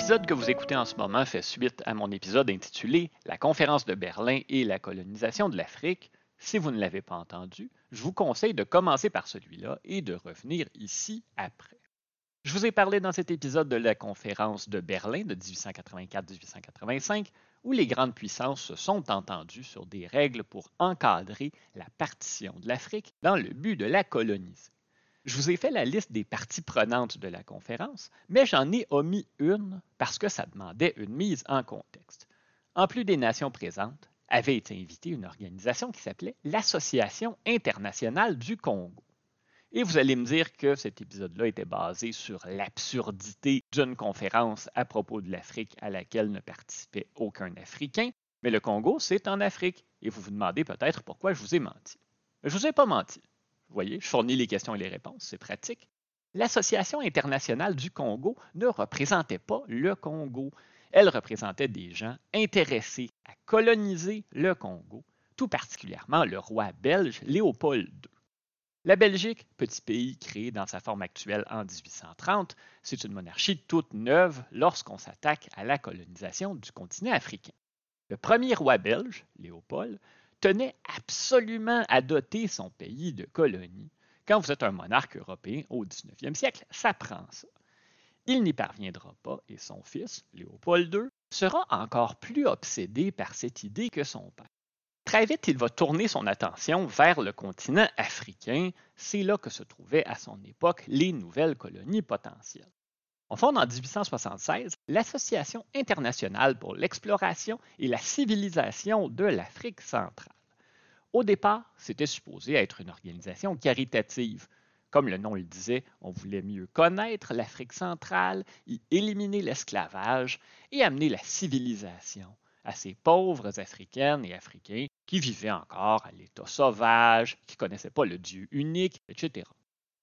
L'épisode que vous écoutez en ce moment fait suite à mon épisode intitulé La conférence de Berlin et la colonisation de l'Afrique. Si vous ne l'avez pas entendu, je vous conseille de commencer par celui-là et de revenir ici après. Je vous ai parlé dans cet épisode de la conférence de Berlin de 1884-1885, où les grandes puissances se sont entendues sur des règles pour encadrer la partition de l'Afrique dans le but de la coloniser. Je vous ai fait la liste des parties prenantes de la conférence, mais j'en ai omis une parce que ça demandait une mise en contexte. En plus des nations présentes, avait été invitée une organisation qui s'appelait l'Association internationale du Congo. Et vous allez me dire que cet épisode-là était basé sur l'absurdité d'une conférence à propos de l'Afrique à laquelle ne participait aucun Africain. Mais le Congo, c'est en Afrique. Et vous vous demandez peut-être pourquoi je vous ai menti. Je ne vous ai pas menti. Voyez, je fournis les questions et les réponses, c'est pratique. L'Association internationale du Congo ne représentait pas le Congo. Elle représentait des gens intéressés à coloniser le Congo, tout particulièrement le roi belge Léopold II. La Belgique, petit pays créé dans sa forme actuelle en 1830, c'est une monarchie toute neuve lorsqu'on s'attaque à la colonisation du continent africain. Le premier roi belge, Léopold, tenait absolument à doter son pays de colonies. Quand vous êtes un monarque européen au 19e siècle, ça prend ça. Il n'y parviendra pas et son fils, Léopold II, sera encore plus obsédé par cette idée que son père. Très vite, il va tourner son attention vers le continent africain. C'est là que se trouvaient à son époque les nouvelles colonies potentielles. On fonde en 1876 l'Association internationale pour l'exploration et la civilisation de l'Afrique centrale. Au départ, c'était supposé être une organisation caritative. Comme le nom le disait, on voulait mieux connaître l'Afrique centrale, y éliminer l'esclavage et amener la civilisation à ces pauvres Africaines et Africains qui vivaient encore à l'état sauvage, qui ne connaissaient pas le Dieu unique, etc.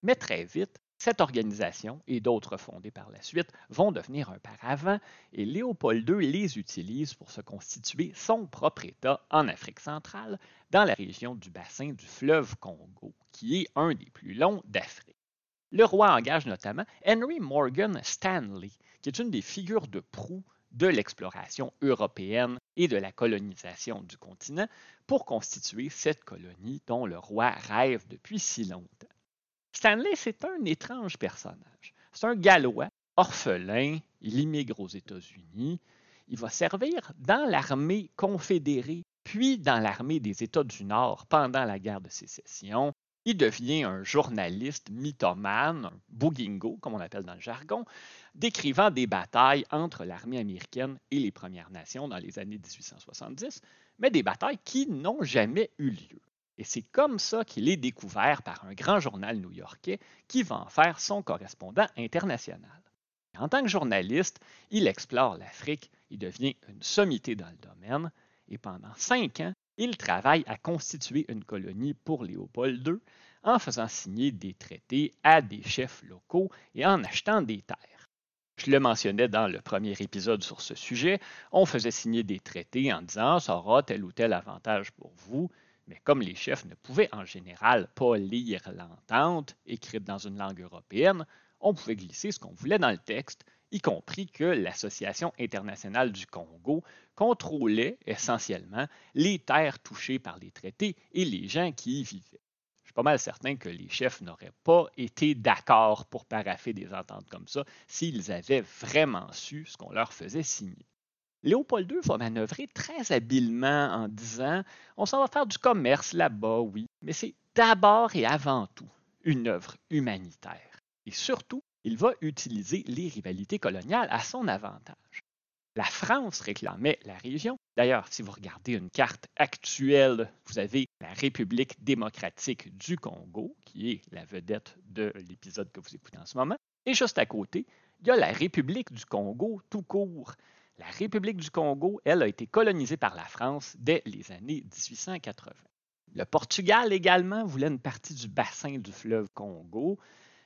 Mais très vite, cette organisation et d'autres fondées par la suite vont devenir un paravent et Léopold II les utilise pour se constituer son propre État en Afrique centrale, dans la région du bassin du fleuve Congo, qui est un des plus longs d'Afrique. Le roi engage notamment Henry Morgan Stanley, qui est une des figures de proue de l'exploration européenne et de la colonisation du continent pour constituer cette colonie dont le roi rêve depuis si longtemps. Stanley, c'est un étrange personnage. C'est un Gallois, orphelin, il immigre aux États-Unis. Il va servir dans l'armée confédérée, puis dans l'armée des États du Nord pendant la guerre de sécession. Il devient un journaliste mythomane, un bougingo, comme on appelle dans le jargon, décrivant des batailles entre l'armée américaine et les Premières Nations dans les années 1870, mais des batailles qui n'ont jamais eu lieu. Et c'est comme ça qu'il est découvert par un grand journal new-yorkais qui va en faire son correspondant international. En tant que journaliste, il explore l'Afrique, il devient une sommité dans le domaine, et pendant cinq ans, il travaille à constituer une colonie pour Léopold II en faisant signer des traités à des chefs locaux et en achetant des terres. Je le mentionnais dans le premier épisode sur ce sujet, on faisait signer des traités en disant ça aura tel ou tel avantage pour vous, mais comme les chefs ne pouvaient en général pas lire l'entente écrite dans une langue européenne, on pouvait glisser ce qu'on voulait dans le texte y compris que l'Association internationale du Congo contrôlait essentiellement les terres touchées par les traités et les gens qui y vivaient. Je suis pas mal certain que les chefs n'auraient pas été d'accord pour paraffer des ententes comme ça s'ils avaient vraiment su ce qu'on leur faisait signer. Léopold II va manœuvrer très habilement en disant On s'en va faire du commerce là-bas, oui, mais c'est d'abord et avant tout une œuvre humanitaire. Et surtout, il va utiliser les rivalités coloniales à son avantage. La France réclamait la région. D'ailleurs, si vous regardez une carte actuelle, vous avez la République démocratique du Congo, qui est la vedette de l'épisode que vous écoutez en ce moment. Et juste à côté, il y a la République du Congo tout court. La République du Congo, elle, a été colonisée par la France dès les années 1880. Le Portugal également voulait une partie du bassin du fleuve Congo,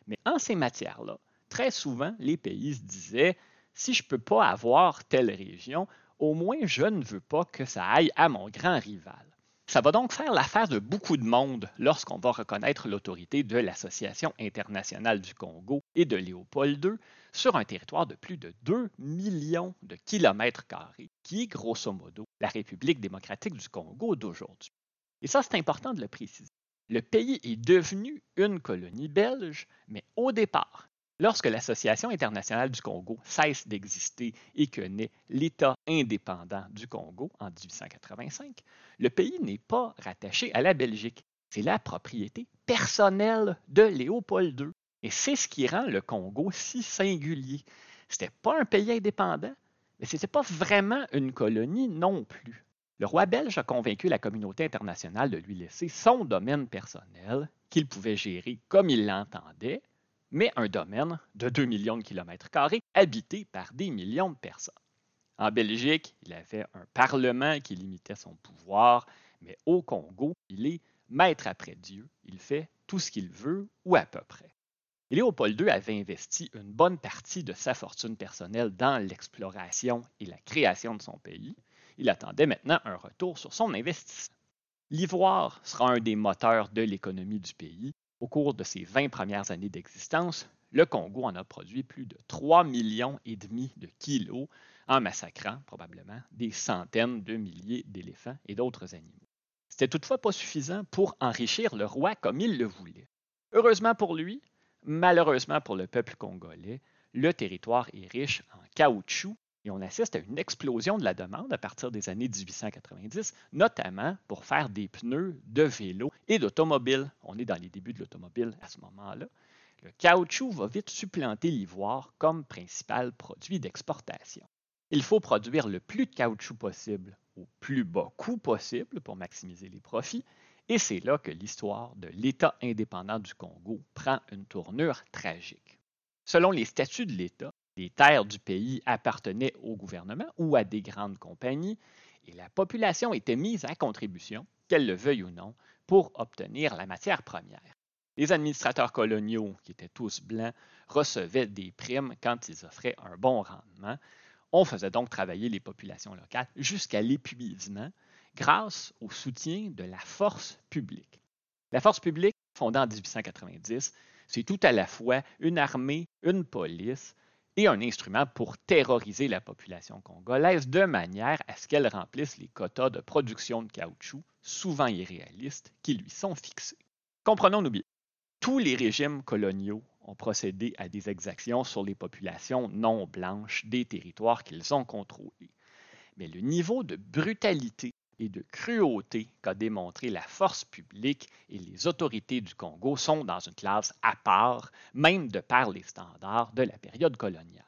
mais en ces matières-là, très souvent, les pays se disaient, si je ne peux pas avoir telle région, au moins je ne veux pas que ça aille à mon grand rival. Ça va donc faire l'affaire de beaucoup de monde lorsqu'on va reconnaître l'autorité de l'Association internationale du Congo et de Léopold II sur un territoire de plus de 2 millions de kilomètres carrés, qui est grosso modo la République démocratique du Congo d'aujourd'hui. Et ça, c'est important de le préciser. Le pays est devenu une colonie belge, mais au départ, lorsque l'Association internationale du Congo cesse d'exister et que naît l'État indépendant du Congo en 1885, le pays n'est pas rattaché à la Belgique. C'est la propriété personnelle de Léopold II. Et c'est ce qui rend le Congo si singulier. Ce n'était pas un pays indépendant, mais ce n'était pas vraiment une colonie non plus. Le roi belge a convaincu la communauté internationale de lui laisser son domaine personnel, qu'il pouvait gérer comme il l'entendait, mais un domaine de 2 millions de kilomètres carrés habité par des millions de personnes. En Belgique, il avait un parlement qui limitait son pouvoir, mais au Congo, il est maître après Dieu. Il fait tout ce qu'il veut ou à peu près. Léopold II avait investi une bonne partie de sa fortune personnelle dans l'exploration et la création de son pays. Il attendait maintenant un retour sur son investissement. L'ivoire sera un des moteurs de l'économie du pays. Au cours de ses 20 premières années d'existence, le Congo en a produit plus de 3 millions et demi de kilos en massacrant probablement des centaines de milliers d'éléphants et d'autres animaux. C'était toutefois pas suffisant pour enrichir le roi comme il le voulait. Heureusement pour lui, malheureusement pour le peuple congolais, le territoire est riche en caoutchouc et on assiste à une explosion de la demande à partir des années 1890, notamment pour faire des pneus de vélo et d'automobiles. On est dans les débuts de l'automobile à ce moment-là. Le caoutchouc va vite supplanter l'ivoire comme principal produit d'exportation. Il faut produire le plus de caoutchouc possible au plus bas coût possible pour maximiser les profits, et c'est là que l'histoire de l'État indépendant du Congo prend une tournure tragique. Selon les statuts de l'État, les terres du pays appartenaient au gouvernement ou à des grandes compagnies et la population était mise à contribution, qu'elle le veuille ou non, pour obtenir la matière première. Les administrateurs coloniaux, qui étaient tous blancs, recevaient des primes quand ils offraient un bon rendement. On faisait donc travailler les populations locales jusqu'à l'épuisement grâce au soutien de la force publique. La force publique, fondée en 1890, c'est tout à la fois une armée, une police, et un instrument pour terroriser la population congolaise de manière à ce qu'elle remplisse les quotas de production de caoutchouc, souvent irréalistes, qui lui sont fixés. Comprenons-nous bien, tous les régimes coloniaux ont procédé à des exactions sur les populations non blanches des territoires qu'ils ont contrôlés. Mais le niveau de brutalité et de cruauté qu'a démontré la force publique et les autorités du Congo sont dans une classe à part, même de par les standards de la période coloniale.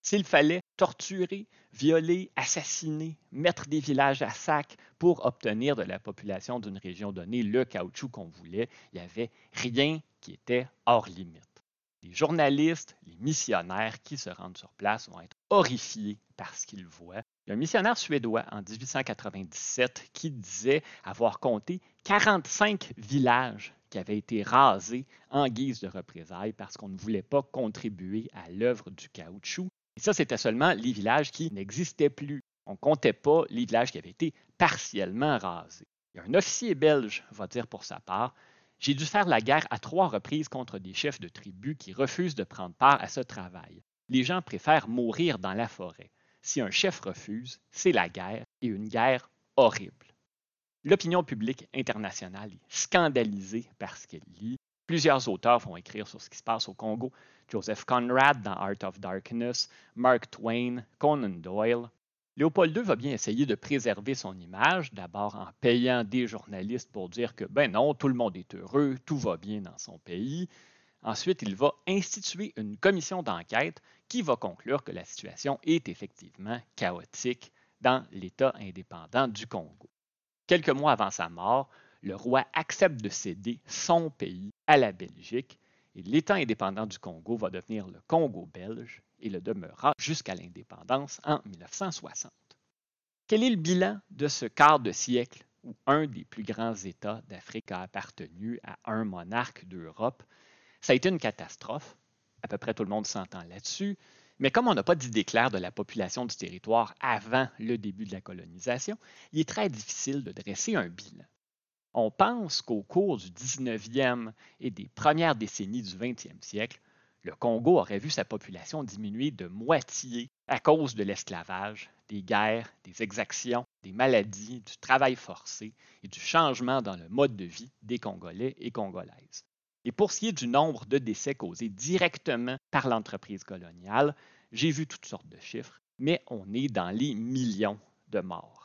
S'il fallait torturer, violer, assassiner, mettre des villages à sac pour obtenir de la population d'une région donnée le caoutchouc qu'on voulait, il n'y avait rien qui était hors limite. Les journalistes, les missionnaires qui se rendent sur place vont être horrifiés par ce qu'ils voient il y a un missionnaire suédois en 1897 qui disait avoir compté 45 villages qui avaient été rasés en guise de représailles parce qu'on ne voulait pas contribuer à l'œuvre du caoutchouc. Et ça, c'était seulement les villages qui n'existaient plus. On ne comptait pas les villages qui avaient été partiellement rasés. Un officier belge va dire pour sa part J'ai dû faire la guerre à trois reprises contre des chefs de tribus qui refusent de prendre part à ce travail. Les gens préfèrent mourir dans la forêt. Si un chef refuse, c'est la guerre et une guerre horrible. L'opinion publique internationale est scandalisée par ce qu'elle lit. Plusieurs auteurs vont écrire sur ce qui se passe au Congo. Joseph Conrad dans Art of Darkness, Mark Twain, Conan Doyle. Léopold II va bien essayer de préserver son image, d'abord en payant des journalistes pour dire que, ben non, tout le monde est heureux, tout va bien dans son pays. Ensuite, il va instituer une commission d'enquête qui va conclure que la situation est effectivement chaotique dans l'État indépendant du Congo. Quelques mois avant sa mort, le roi accepte de céder son pays à la Belgique et l'État indépendant du Congo va devenir le Congo belge et le demeurera jusqu'à l'indépendance en 1960. Quel est le bilan de ce quart de siècle où un des plus grands États d'Afrique a appartenu à un monarque d'Europe? Ça a été une catastrophe. À peu près tout le monde s'entend là-dessus. Mais comme on n'a pas d'idée claire de la population du territoire avant le début de la colonisation, il est très difficile de dresser un bilan. On pense qu'au cours du 19e et des premières décennies du 20e siècle, le Congo aurait vu sa population diminuer de moitié à cause de l'esclavage, des guerres, des exactions, des maladies, du travail forcé et du changement dans le mode de vie des Congolais et Congolaises. Et pour ce qui est du nombre de décès causés directement par l'entreprise coloniale, j'ai vu toutes sortes de chiffres, mais on est dans les millions de morts.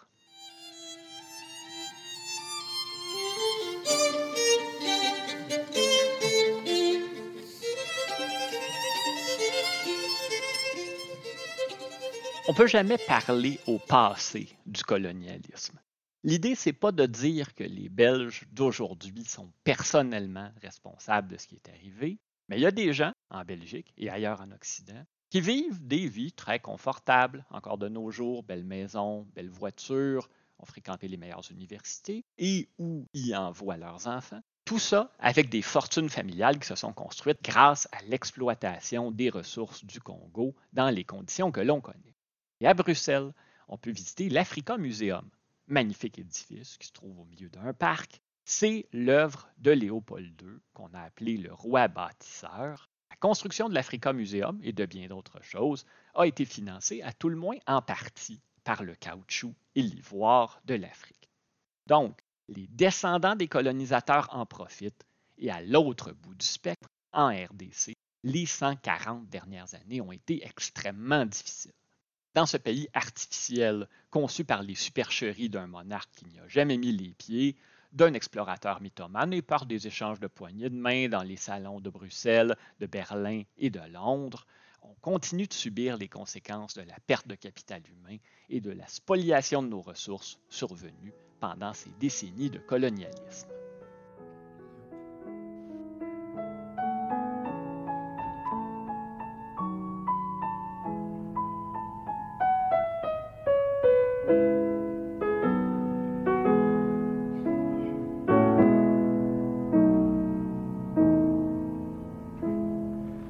On ne peut jamais parler au passé du colonialisme. L'idée, c'est pas de dire que les Belges d'aujourd'hui sont personnellement responsables de ce qui est arrivé, mais il y a des gens en Belgique et ailleurs en Occident qui vivent des vies très confortables, encore de nos jours, belles maisons, belles voitures, ont fréquenté les meilleures universités et où y envoient leurs enfants. Tout ça avec des fortunes familiales qui se sont construites grâce à l'exploitation des ressources du Congo dans les conditions que l'on connaît. Et à Bruxelles, on peut visiter l'Africa Museum, magnifique édifice qui se trouve au milieu d'un parc. C'est l'œuvre de Léopold II, qu'on a appelé le roi bâtisseur. La construction de l'Africa Museum et de bien d'autres choses a été financée à tout le moins en partie par le caoutchouc et l'ivoire de l'Afrique. Donc, les descendants des colonisateurs en profitent et à l'autre bout du spectre, en RDC, les 140 dernières années ont été extrêmement difficiles dans ce pays artificiel conçu par les supercheries d'un monarque qui n'y a jamais mis les pieds, d'un explorateur mythomane et par des échanges de poignées de main dans les salons de Bruxelles, de Berlin et de Londres, on continue de subir les conséquences de la perte de capital humain et de la spoliation de nos ressources survenues pendant ces décennies de colonialisme.